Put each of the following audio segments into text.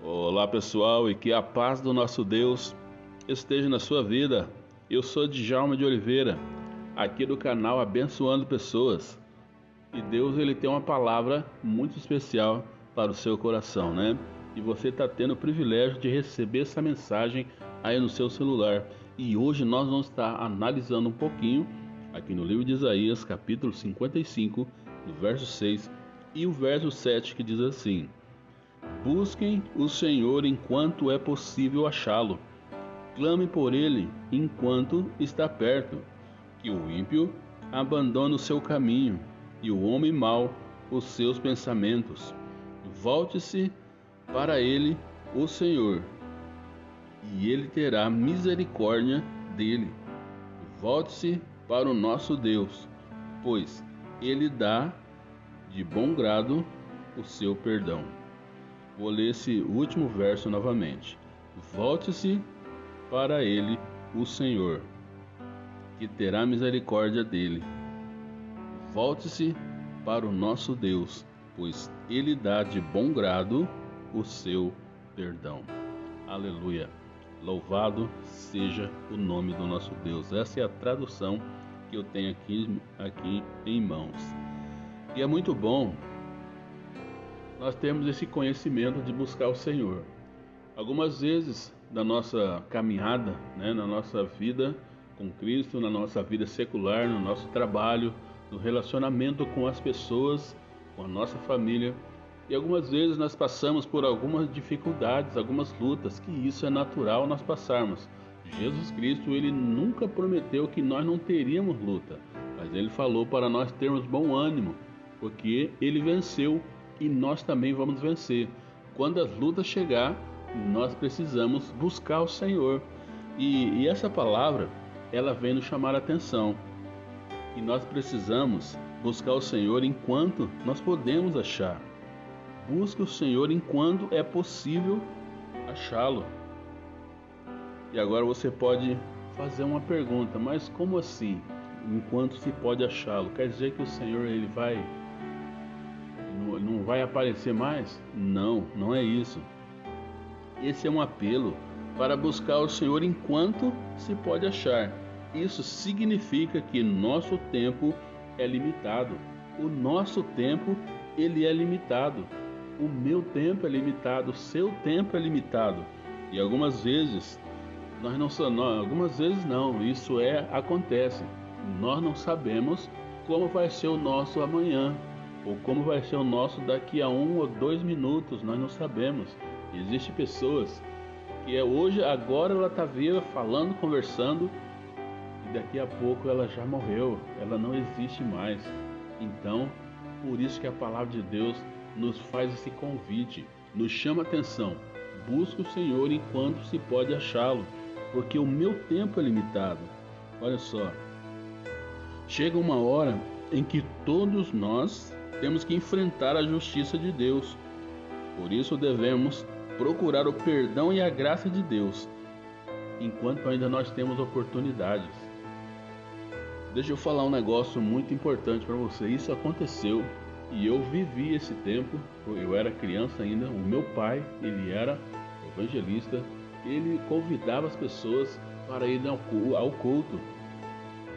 Olá pessoal e que a paz do nosso Deus esteja na sua vida. Eu sou Djalma de Oliveira, aqui do canal Abençoando Pessoas. E Deus ele tem uma palavra muito especial para o seu coração, né? E você está tendo o privilégio de receber essa mensagem aí no seu celular. E hoje nós vamos estar analisando um pouquinho aqui no livro de Isaías, capítulo 55, do verso 6 e o verso 7 que diz assim: Busquem o Senhor enquanto é possível achá-lo. Clame por ele enquanto está perto. Que o ímpio abandone o seu caminho e o homem mau os seus pensamentos. Volte-se para ele, o Senhor, e ele terá misericórdia dele. Volte-se para o nosso Deus, pois ele dá de bom grado o seu perdão. Vou ler esse último verso novamente. Volte-se para ele, o Senhor, que terá misericórdia dele. Volte-se para o nosso Deus, pois ele dá de bom grado o seu perdão. Aleluia. Louvado seja o nome do nosso Deus. Essa é a tradução que eu tenho aqui, aqui em mãos. E é muito bom nós temos esse conhecimento de buscar o Senhor. Algumas vezes na nossa caminhada, né, na nossa vida com Cristo, na nossa vida secular, no nosso trabalho, no relacionamento com as pessoas, com a nossa família, e algumas vezes nós passamos por algumas dificuldades, algumas lutas, que isso é natural nós passarmos. Jesus Cristo, ele nunca prometeu que nós não teríamos luta, mas ele falou para nós termos bom ânimo, porque ele venceu e nós também vamos vencer. Quando as lutas chegar, nós precisamos buscar o Senhor. E, e essa palavra, ela vem nos chamar a atenção. E nós precisamos buscar o Senhor enquanto nós podemos achar. Busque o Senhor enquanto é possível achá-lo. E agora você pode fazer uma pergunta, mas como assim? Enquanto se pode achá-lo? Quer dizer que o Senhor ele vai vai aparecer mais? Não, não é isso. Esse é um apelo para buscar o Senhor enquanto se pode achar. Isso significa que nosso tempo é limitado. O nosso tempo ele é limitado. O meu tempo é limitado, o seu tempo é limitado. E algumas vezes nós não somos, algumas vezes não, isso é acontece. Nós não sabemos como vai ser o nosso amanhã, ou como vai ser o nosso daqui a um ou dois minutos, nós não sabemos. Existem pessoas que é hoje, agora ela está viva, falando, conversando, e daqui a pouco ela já morreu, ela não existe mais. Então, por isso que a palavra de Deus nos faz esse convite, nos chama atenção. Busca o Senhor enquanto se pode achá-lo, porque o meu tempo é limitado. Olha só, chega uma hora em que todos nós temos que enfrentar a justiça de Deus. Por isso devemos procurar o perdão e a graça de Deus, enquanto ainda nós temos oportunidades. Deixa eu falar um negócio muito importante para você. Isso aconteceu e eu vivi esse tempo. Eu era criança ainda. O meu pai, ele era evangelista. Ele convidava as pessoas para ir ao culto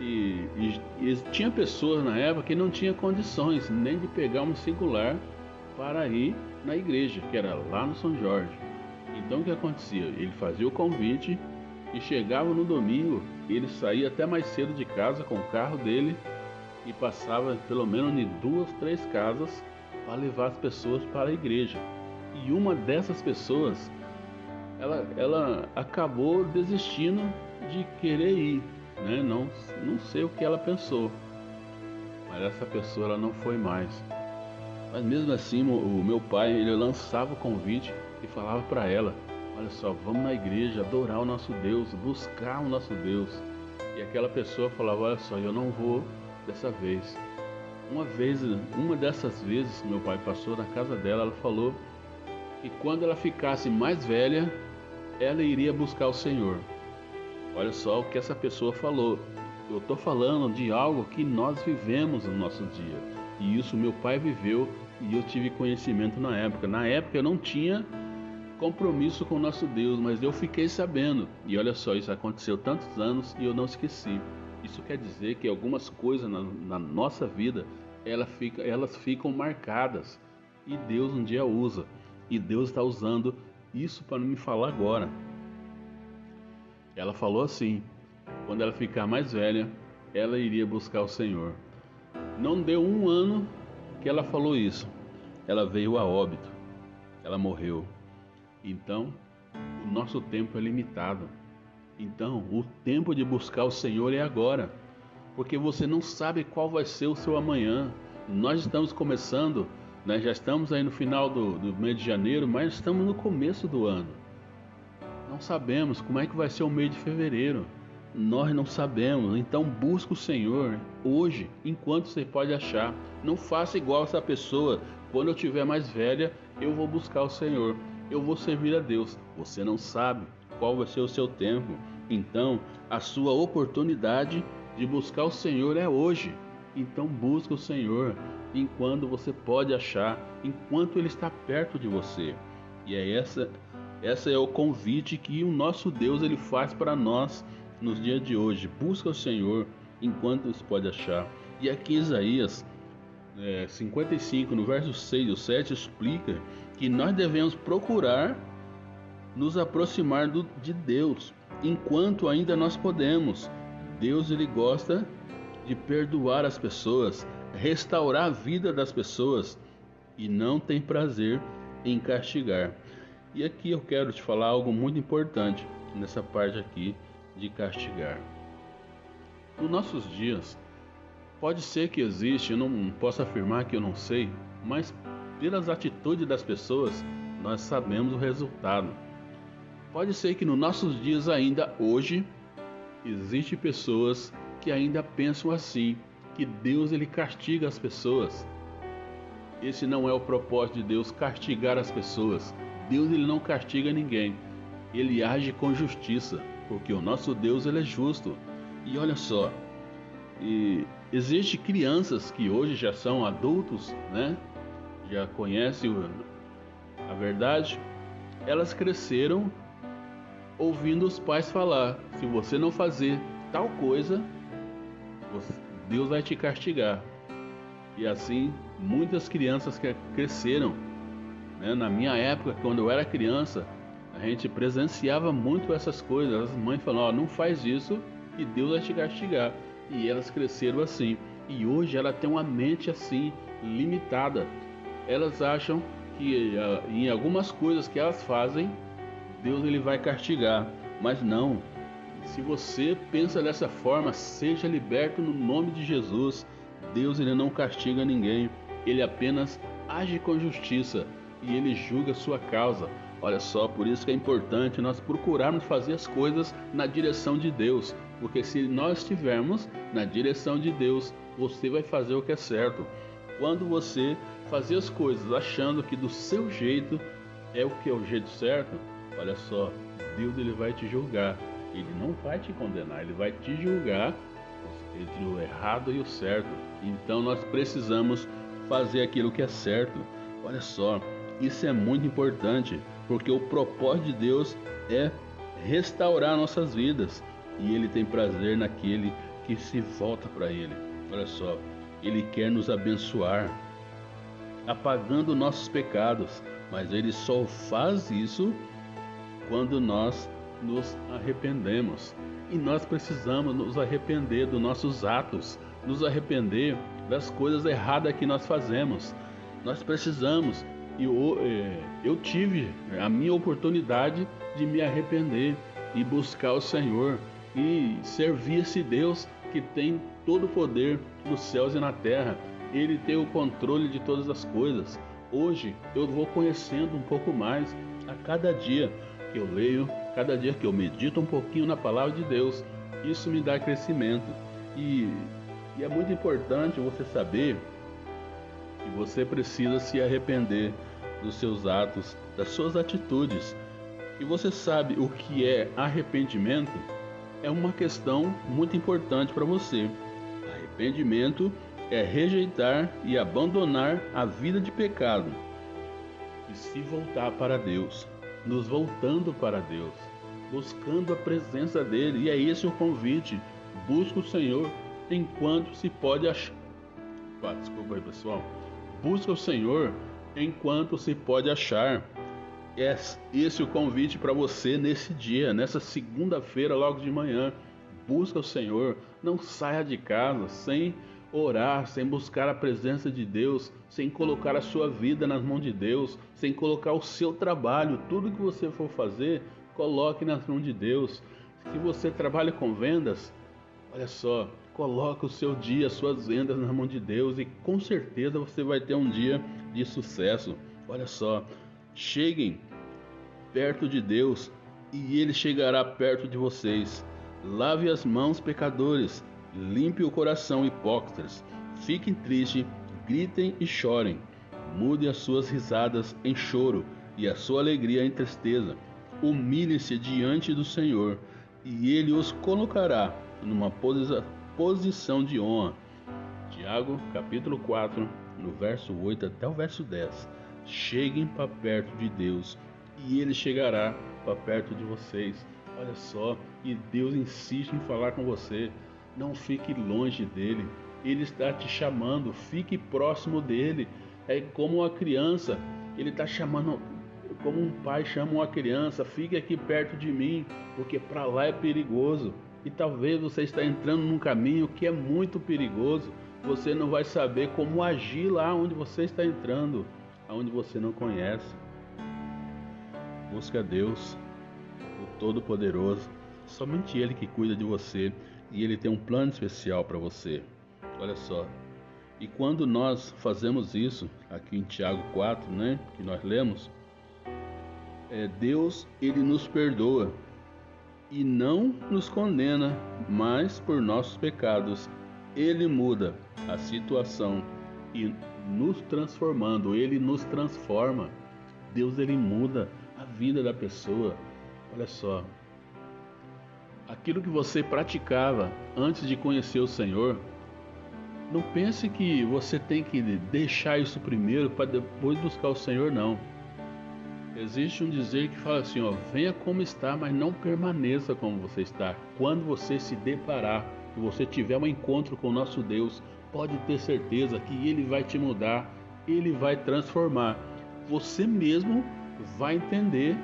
e, e, e, tinha pessoas na época que não tinha condições nem de pegar um singular para ir na igreja, que era lá no São Jorge. Então o que acontecia? Ele fazia o convite e chegava no domingo, ele saía até mais cedo de casa com o carro dele e passava pelo menos em duas, três casas para levar as pessoas para a igreja. E uma dessas pessoas, ela, ela acabou desistindo de querer ir né? Não, não sei o que ela pensou, mas essa pessoa ela não foi mais. Mas mesmo assim, o meu pai ele lançava o convite e falava para ela: Olha só, vamos na igreja adorar o nosso Deus, buscar o nosso Deus. E aquela pessoa falava: Olha só, eu não vou dessa vez. Uma vez, uma dessas vezes, meu pai passou na casa dela, ela falou que quando ela ficasse mais velha, ela iria buscar o Senhor. Olha só o que essa pessoa falou. Eu estou falando de algo que nós vivemos no nosso dia. E isso meu pai viveu e eu tive conhecimento na época. Na época eu não tinha compromisso com o nosso Deus, mas eu fiquei sabendo. E olha só, isso aconteceu tantos anos e eu não esqueci. Isso quer dizer que algumas coisas na, na nossa vida ela fica, elas ficam marcadas e Deus um dia usa. E Deus está usando isso para me falar agora. Ela falou assim: quando ela ficar mais velha, ela iria buscar o Senhor. Não deu um ano que ela falou isso. Ela veio a óbito. Ela morreu. Então, o nosso tempo é limitado. Então, o tempo de buscar o Senhor é agora, porque você não sabe qual vai ser o seu amanhã. Nós estamos começando, né, já estamos aí no final do, do mês de janeiro, mas estamos no começo do ano. Não sabemos como é que vai ser o mês de fevereiro. Nós não sabemos, então busque o Senhor hoje, enquanto você pode achar. Não faça igual essa pessoa. Quando eu tiver mais velha, eu vou buscar o Senhor eu vou servir a Deus. Você não sabe qual vai ser o seu tempo. Então, a sua oportunidade de buscar o Senhor é hoje. Então, busca o Senhor enquanto você pode achar, enquanto Ele está perto de você. E é essa, essa é o convite que o nosso Deus ele faz para nós nos dias de hoje. Busca o Senhor enquanto você pode achar. E aqui Isaías é, 55, no verso 6 e 7, explica que nós devemos procurar nos aproximar do, de Deus enquanto ainda nós podemos. Deus ele gosta de perdoar as pessoas, restaurar a vida das pessoas e não tem prazer em castigar. E aqui eu quero te falar algo muito importante nessa parte aqui de castigar. Nos nossos dias, pode ser que existe, eu não posso afirmar que eu não sei, mas pelas atitudes das pessoas, nós sabemos o resultado. Pode ser que nos nossos dias ainda hoje existe pessoas que ainda pensam assim, que Deus ele castiga as pessoas. Esse não é o propósito de Deus castigar as pessoas. Deus ele não castiga ninguém. Ele age com justiça, porque o nosso Deus ele é justo. E olha só, e existe crianças que hoje já são adultos, né? já conhece a verdade, elas cresceram ouvindo os pais falar: se você não fazer tal coisa, Deus vai te castigar. E assim, muitas crianças que cresceram. Né? Na minha época, quando eu era criança, a gente presenciava muito essas coisas. As mães falavam: oh, não faz isso e Deus vai te castigar. E elas cresceram assim. E hoje ela tem uma mente assim, limitada elas acham que uh, em algumas coisas que elas fazem, Deus ele vai castigar, mas não. Se você pensa dessa forma, seja liberto no nome de Jesus. Deus ele não castiga ninguém, ele apenas age com justiça e ele julga sua causa. Olha só, por isso que é importante nós procurarmos fazer as coisas na direção de Deus, porque se nós estivermos na direção de Deus, você vai fazer o que é certo. Quando você fazer as coisas achando que do seu jeito é o que é o jeito certo, olha só, Deus ele vai te julgar. Ele não vai te condenar, ele vai te julgar entre o errado e o certo. Então nós precisamos fazer aquilo que é certo. Olha só, isso é muito importante, porque o propósito de Deus é restaurar nossas vidas e ele tem prazer naquele que se volta para ele. Olha só, ele quer nos abençoar apagando nossos pecados, mas ele só faz isso quando nós nos arrependemos. E nós precisamos nos arrepender dos nossos atos, nos arrepender das coisas erradas que nós fazemos. Nós precisamos, eu, é, eu tive a minha oportunidade de me arrepender e buscar o Senhor e servir esse Deus que tem todo o poder nos céus e na terra ele tem o controle de todas as coisas. Hoje eu vou conhecendo um pouco mais a cada dia que eu leio, cada dia que eu medito um pouquinho na palavra de Deus. Isso me dá crescimento. E, e é muito importante você saber que você precisa se arrepender dos seus atos, das suas atitudes. E você sabe o que é arrependimento? É uma questão muito importante para você. Arrependimento é rejeitar e abandonar a vida de pecado e se voltar para Deus. nos voltando para Deus, buscando a presença dele. E é esse o convite. Busca o Senhor enquanto se pode achar. Desculpa aí, pessoal. Busca o Senhor enquanto se pode achar. É esse o convite para você nesse dia, nessa segunda-feira, logo de manhã. Busca o Senhor, não saia de casa sem orar, sem buscar a presença de Deus, sem colocar a sua vida nas mãos de Deus, sem colocar o seu trabalho, tudo que você for fazer, coloque nas mãos de Deus. Se você trabalha com vendas, olha só, coloque o seu dia, as suas vendas nas mãos de Deus e com certeza você vai ter um dia de sucesso. Olha só, cheguem perto de Deus e ele chegará perto de vocês. Lave as mãos, pecadores, Limpe o coração, hipócritas. Fiquem tristes, gritem e chorem. Mude as suas risadas em choro e a sua alegria em tristeza. Humilhe-se diante do Senhor e ele os colocará numa posição de honra. Tiago, capítulo 4, no verso 8 até o verso 10. Cheguem para perto de Deus e ele chegará para perto de vocês. Olha só, e Deus insiste em falar com você. Não fique longe dele. Ele está te chamando, fique próximo dele. É como uma criança, ele está chamando, como um pai chama uma criança, fique aqui perto de mim, porque para lá é perigoso. E talvez você está entrando num caminho que é muito perigoso. Você não vai saber como agir lá onde você está entrando, aonde você não conhece. Busca a Deus, o Todo-Poderoso. Somente Ele que cuida de você e Ele tem um plano especial para você. Olha só. E quando nós fazemos isso, aqui em Tiago 4, né, que nós lemos, é, Deus ele nos perdoa e não nos condena, mas por nossos pecados ele muda a situação e nos transformando, ele nos transforma. Deus ele muda a vida da pessoa. Olha só, aquilo que você praticava antes de conhecer o Senhor, não pense que você tem que deixar isso primeiro para depois buscar o Senhor, não. Existe um dizer que fala assim, ó, venha como está, mas não permaneça como você está. Quando você se deparar, que você tiver um encontro com o nosso Deus, pode ter certeza que ele vai te mudar, ele vai transformar. Você mesmo vai entender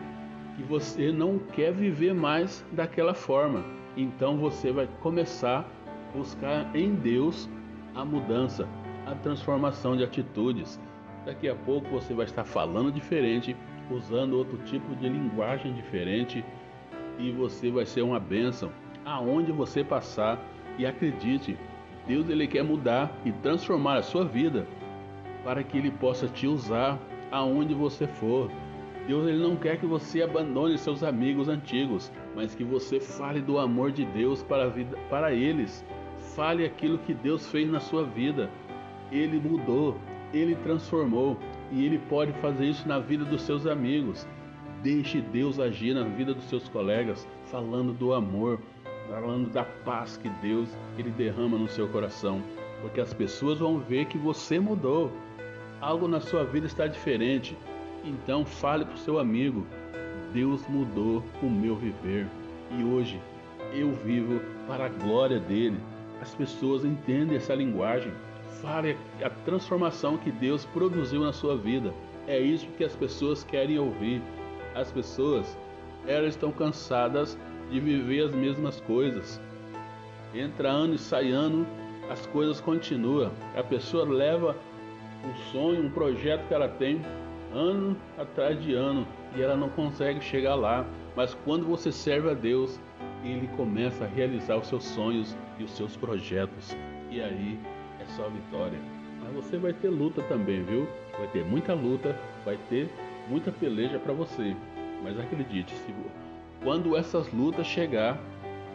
que você não quer viver mais daquela forma. Então você vai começar a buscar em Deus a mudança, a transformação de atitudes. Daqui a pouco você vai estar falando diferente, usando outro tipo de linguagem diferente e você vai ser uma bênção aonde você passar. E acredite, Deus ele quer mudar e transformar a sua vida para que ele possa te usar aonde você for. Deus ele não quer que você abandone seus amigos antigos, mas que você fale do amor de Deus para, a vida, para eles. Fale aquilo que Deus fez na sua vida. Ele mudou, ele transformou e ele pode fazer isso na vida dos seus amigos. Deixe Deus agir na vida dos seus colegas, falando do amor, falando da paz que Deus ele derrama no seu coração, porque as pessoas vão ver que você mudou. Algo na sua vida está diferente. Então fale para o seu amigo: Deus mudou o meu viver e hoje eu vivo para a glória dele. As pessoas entendem essa linguagem. Fale a transformação que Deus produziu na sua vida. É isso que as pessoas querem ouvir. As pessoas, elas estão cansadas de viver as mesmas coisas. Entra ano e sai ano, as coisas continuam. A pessoa leva um sonho, um projeto que ela tem ano atrás de ano e ela não consegue chegar lá. Mas quando você serve a Deus, Ele começa a realizar os seus sonhos e os seus projetos. E aí é só vitória. Mas você vai ter luta também, viu? Vai ter muita luta, vai ter muita peleja para você. Mas acredite, se quando essas lutas chegar,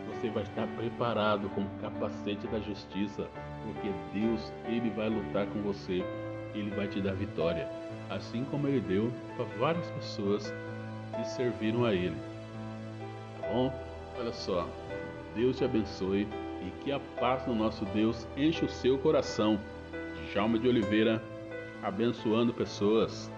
você vai estar preparado com o capacete da justiça, porque Deus, ele vai lutar com você, ele vai te dar vitória assim como ele deu para várias pessoas que serviram a ele. Tá bom? Olha só, Deus te abençoe e que a paz do nosso Deus enche o seu coração. Djalma de Oliveira, abençoando pessoas.